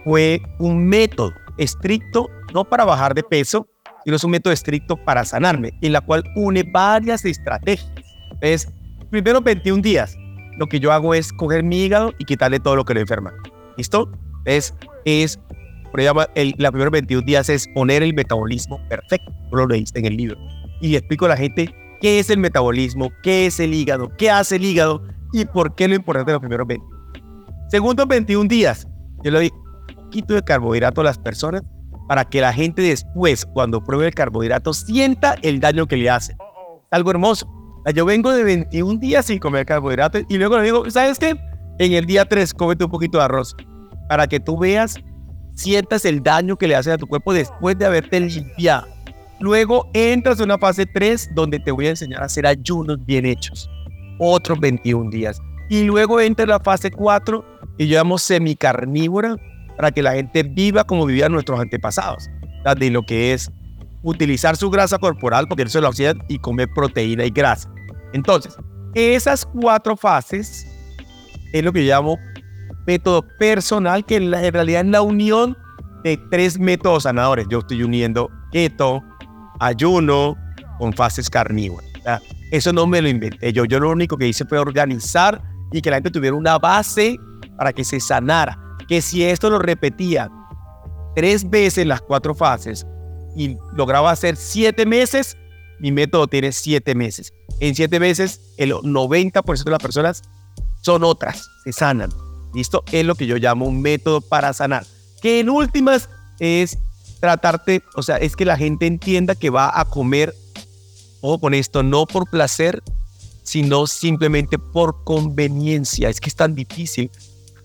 fue un método estricto, no para bajar de peso, sino es un método estricto para sanarme, en la cual une varias estrategias. Es primero 21 días. Lo que yo hago es coger mi hígado y quitarle todo lo que lo enferma. ¿Listo? Es, es llama el, la primera 21 días es poner el metabolismo perfecto, lo leíste en el libro. Y explico a la gente qué es el metabolismo, qué es el hígado, qué hace el hígado y por qué lo importante de los primeros 20. Segundos 21 días, yo le doy un poquito de carbohidrato a las personas para que la gente después, cuando pruebe el carbohidrato, sienta el daño que le hace. Algo hermoso. Yo vengo de 21 días sin comer carbohidratos y luego le digo, ¿sabes qué? En el día 3, cómete un poquito de arroz para que tú veas sientas el daño que le haces a tu cuerpo después de haberte limpiado. Luego entras en una fase 3 donde te voy a enseñar a hacer ayunos bien hechos. Otros 21 días. Y luego entra la fase 4 y llamamos semicarnívora para que la gente viva como vivían nuestros antepasados. De lo que es utilizar su grasa corporal, porque eso es la oxidad, y comer proteína y grasa. Entonces, esas cuatro fases es lo que llamo método personal que en, realidad es la unión de tres métodos sanadores. Yo estoy uniendo keto, ayuno con fases carnívoras. eso no me lo inventé yo. Yo lo único que hice fue organizar y que la gente tuviera una base para que se sanara. Que si esto lo repetía tres veces las cuatro fases y lograba hacer siete meses, mi método tiene siete meses. En siete meses, el 90% de las personas son otras, se sanan. ¿Listo? Es lo que yo llamo un método para sanar. Que en últimas es tratarte, o sea, es que la gente entienda que va a comer, o con esto, no por placer, sino simplemente por conveniencia. Es que es tan difícil.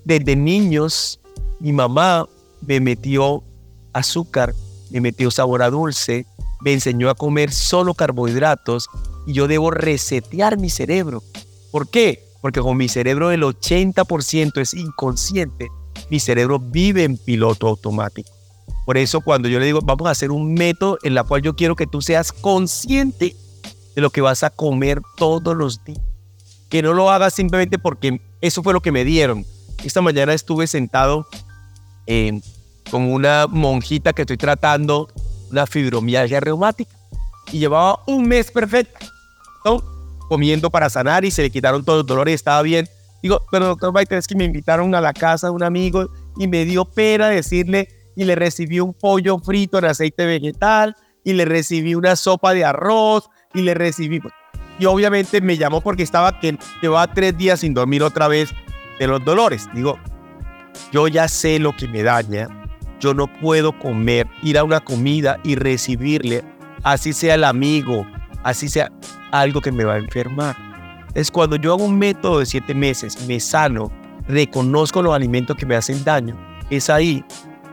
Desde niños, mi mamá me metió azúcar, me metió sabor a dulce, me enseñó a comer solo carbohidratos y yo debo resetear mi cerebro. ¿Por qué? Porque con mi cerebro el 80% es inconsciente, mi cerebro vive en piloto automático. Por eso cuando yo le digo, vamos a hacer un método en la cual yo quiero que tú seas consciente de lo que vas a comer todos los días. Que no lo hagas simplemente porque eso fue lo que me dieron. Esta mañana estuve sentado con una monjita que estoy tratando una fibromialgia reumática y llevaba un mes perfecto, ¿no? Comiendo para sanar y se le quitaron todos los dolores y estaba bien. Digo, pero doctor Baiter, es que me invitaron a la casa de un amigo y me dio pena decirle y le recibí un pollo frito en aceite vegetal y le recibí una sopa de arroz y le recibí... Y obviamente me llamó porque estaba que llevaba tres días sin dormir otra vez de los dolores. Digo, yo ya sé lo que me daña. Yo no puedo comer, ir a una comida y recibirle, así sea el amigo, así sea algo que me va a enfermar. Es cuando yo hago un método de siete meses, me sano, reconozco los alimentos que me hacen daño, es ahí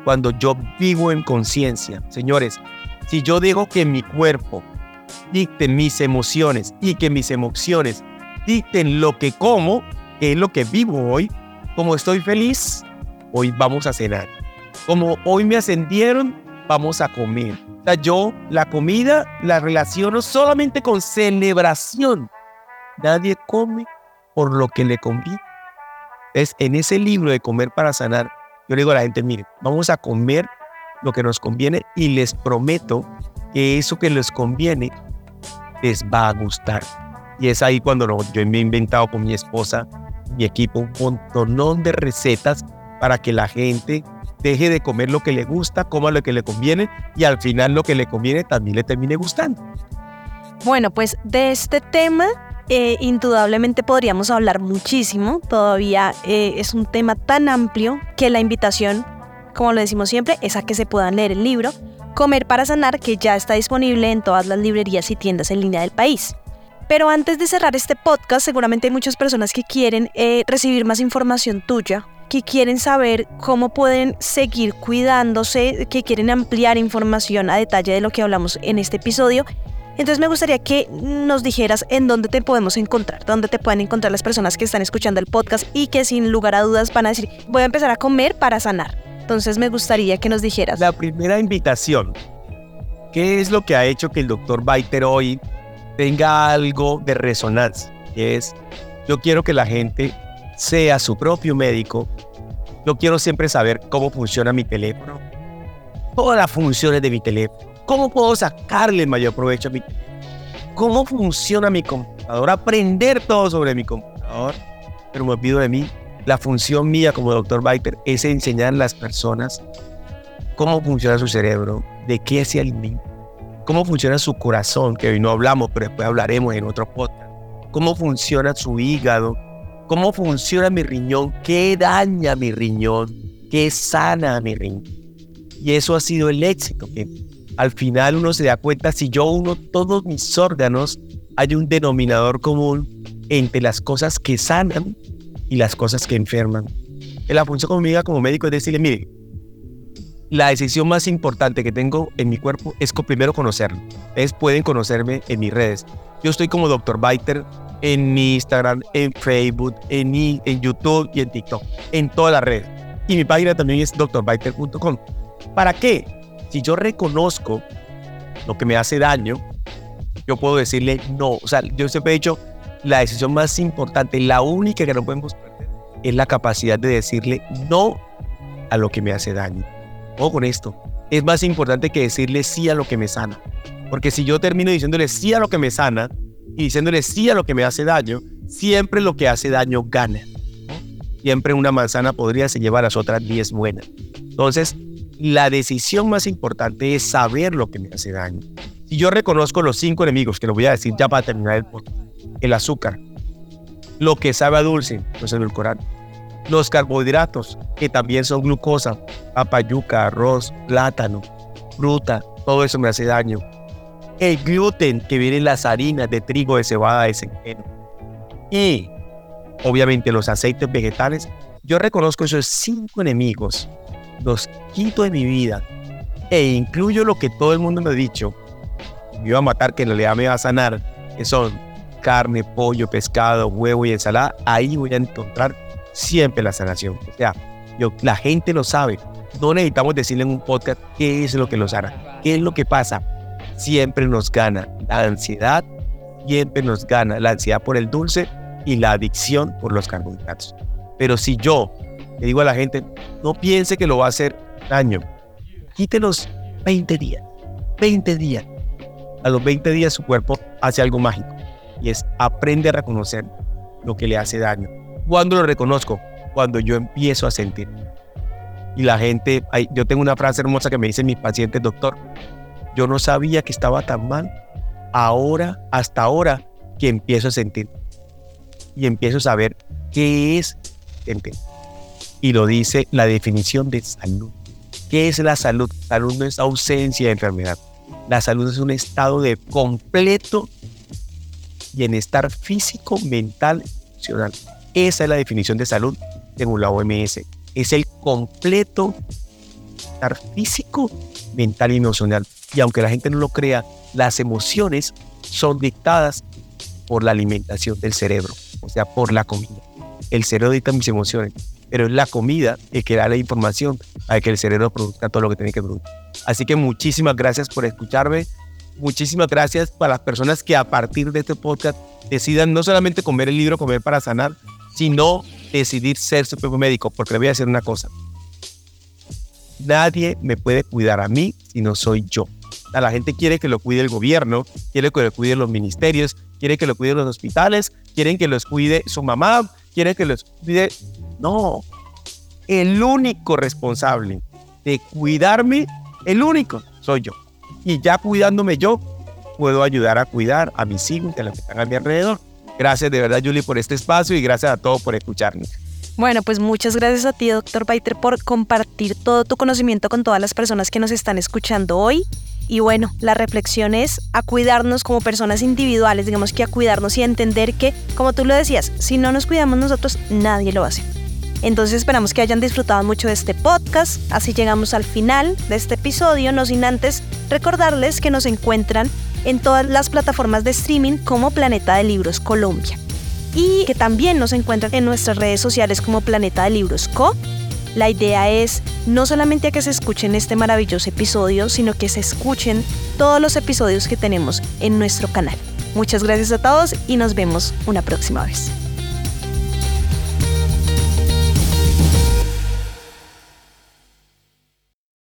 cuando yo vivo en conciencia. Señores, si yo dejo que mi cuerpo dicte mis emociones y que mis emociones dicten lo que como, que es lo que vivo hoy, como estoy feliz, hoy vamos a cenar. Como hoy me ascendieron, vamos a comer. O sea, yo la comida la relaciono solamente con celebración. Nadie come por lo que le conviene. Es en ese libro de Comer para Sanar, yo le digo a la gente, mire, vamos a comer lo que nos conviene y les prometo que eso que les conviene les va a gustar. Y es ahí cuando yo me he inventado con mi esposa, mi equipo, un montón de recetas para que la gente deje de comer lo que le gusta, coma lo que le conviene y al final lo que le conviene también le termine gustando. Bueno, pues de este tema eh, indudablemente podríamos hablar muchísimo. Todavía eh, es un tema tan amplio que la invitación, como lo decimos siempre, es a que se puedan leer el libro Comer para Sanar, que ya está disponible en todas las librerías y tiendas en línea del país. Pero antes de cerrar este podcast, seguramente hay muchas personas que quieren eh, recibir más información tuya que quieren saber cómo pueden seguir cuidándose, que quieren ampliar información a detalle de lo que hablamos en este episodio. Entonces me gustaría que nos dijeras en dónde te podemos encontrar, dónde te pueden encontrar las personas que están escuchando el podcast y que sin lugar a dudas van a decir, voy a empezar a comer para sanar. Entonces me gustaría que nos dijeras. La primera invitación, ¿qué es lo que ha hecho que el doctor Baiter hoy tenga algo de resonancia? es, yo quiero que la gente sea su propio médico. Yo quiero siempre saber cómo funciona mi teléfono, todas las funciones de mi teléfono, cómo puedo sacarle el mayor provecho a mi cómo funciona mi computador, aprender todo sobre mi computador. Pero me olvido de mí. La función mía como doctor Viper es enseñar a las personas cómo funciona su cerebro, de qué se alimenta, cómo funciona su corazón, que hoy no hablamos, pero después hablaremos en otro podcast, cómo funciona su hígado, cómo funciona mi riñón, qué daña mi riñón, qué sana mi riñón. Y eso ha sido el éxito, que al final uno se da cuenta, si yo uno todos mis órganos, hay un denominador común entre las cosas que sanan y las cosas que enferman. La función conmigo como médico es decirle, mire, la decisión más importante que tengo en mi cuerpo es primero conocerlo. Es pueden conocerme en mis redes. Yo estoy como Dr. Biter en mi Instagram, en Facebook, en, en YouTube y en TikTok, en todas las redes. Y mi página también es drbiter.com. ¿Para qué? Si yo reconozco lo que me hace daño, yo puedo decirle no. O sea, yo siempre he dicho, la decisión más importante, la única que no podemos perder, es la capacidad de decirle no a lo que me hace daño. O con esto, es más importante que decirle sí a lo que me sana. Porque si yo termino diciéndole sí a lo que me sana, y diciéndole sí a lo que me hace daño, siempre lo que hace daño gana. Siempre una manzana podría se llevar a las otras 10 buenas. Entonces, la decisión más importante es saber lo que me hace daño. Si yo reconozco los cinco enemigos, que lo voy a decir ya para terminar el podcast, el azúcar, lo que sabe a dulce, los edulcorantes, los carbohidratos, que también son glucosa, papayuca, arroz, plátano, fruta, todo eso me hace daño el gluten que viene en las harinas de trigo, de cebada, de centeno. Y obviamente los aceites vegetales. Yo reconozco esos cinco enemigos, los quito de mi vida e incluyo lo que todo el mundo me ha dicho. Me iba a matar, que en realidad me va a sanar, que son carne, pollo, pescado, huevo y ensalada. Ahí voy a encontrar siempre la sanación. O sea, yo, la gente lo sabe. No necesitamos decirle en un podcast qué es lo que lo sana, qué es lo que pasa siempre nos gana la ansiedad, siempre nos gana la ansiedad por el dulce y la adicción por los carbohidratos. Pero si yo le digo a la gente, no piense que lo va a hacer daño, quítelos 20 días, 20 días. A los 20 días su cuerpo hace algo mágico y es aprende a reconocer lo que le hace daño. ¿Cuándo lo reconozco? Cuando yo empiezo a sentir. Y la gente, yo tengo una frase hermosa que me dice mi paciente, doctor, yo no sabía que estaba tan mal. Ahora, hasta ahora, que empiezo a sentir. Y empiezo a saber qué es sentir. Y lo dice la definición de salud. ¿Qué es la salud? Salud no es ausencia de enfermedad. La salud es un estado de completo bienestar físico, mental, emocional. Esa es la definición de salud según la OMS. Es el completo bienestar físico, mental y emocional. Y aunque la gente no lo crea, las emociones son dictadas por la alimentación del cerebro, o sea, por la comida. El cerebro dicta mis emociones, pero es la comida el que da la información para que el cerebro produzca todo lo que tiene que producir. Así que muchísimas gracias por escucharme. Muchísimas gracias para las personas que a partir de este podcast decidan no solamente comer el libro Comer para Sanar, sino decidir ser su propio médico, porque le voy a decir una cosa. Nadie me puede cuidar a mí si no soy yo. La gente quiere que lo cuide el gobierno, quiere que lo cuiden los ministerios, quiere que lo cuiden los hospitales, quieren que los cuide su mamá, quiere que los cuide... No, el único responsable de cuidarme, el único, soy yo. Y ya cuidándome yo, puedo ayudar a cuidar a mis hijos y a los que están a mi alrededor. Gracias de verdad, Julie, por este espacio y gracias a todos por escucharme. Bueno, pues muchas gracias a ti, doctor Baiter, por compartir todo tu conocimiento con todas las personas que nos están escuchando hoy. Y bueno, la reflexión es a cuidarnos como personas individuales, digamos que a cuidarnos y a entender que, como tú lo decías, si no nos cuidamos nosotros, nadie lo hace. Entonces esperamos que hayan disfrutado mucho de este podcast. Así llegamos al final de este episodio, no sin antes recordarles que nos encuentran en todas las plataformas de streaming como Planeta de Libros Colombia. Y que también nos encuentran en nuestras redes sociales como Planeta de Libros Co la idea es no solamente que se escuchen este maravilloso episodio, sino que se escuchen todos los episodios que tenemos en nuestro canal. Muchas gracias a todos y nos vemos una próxima vez.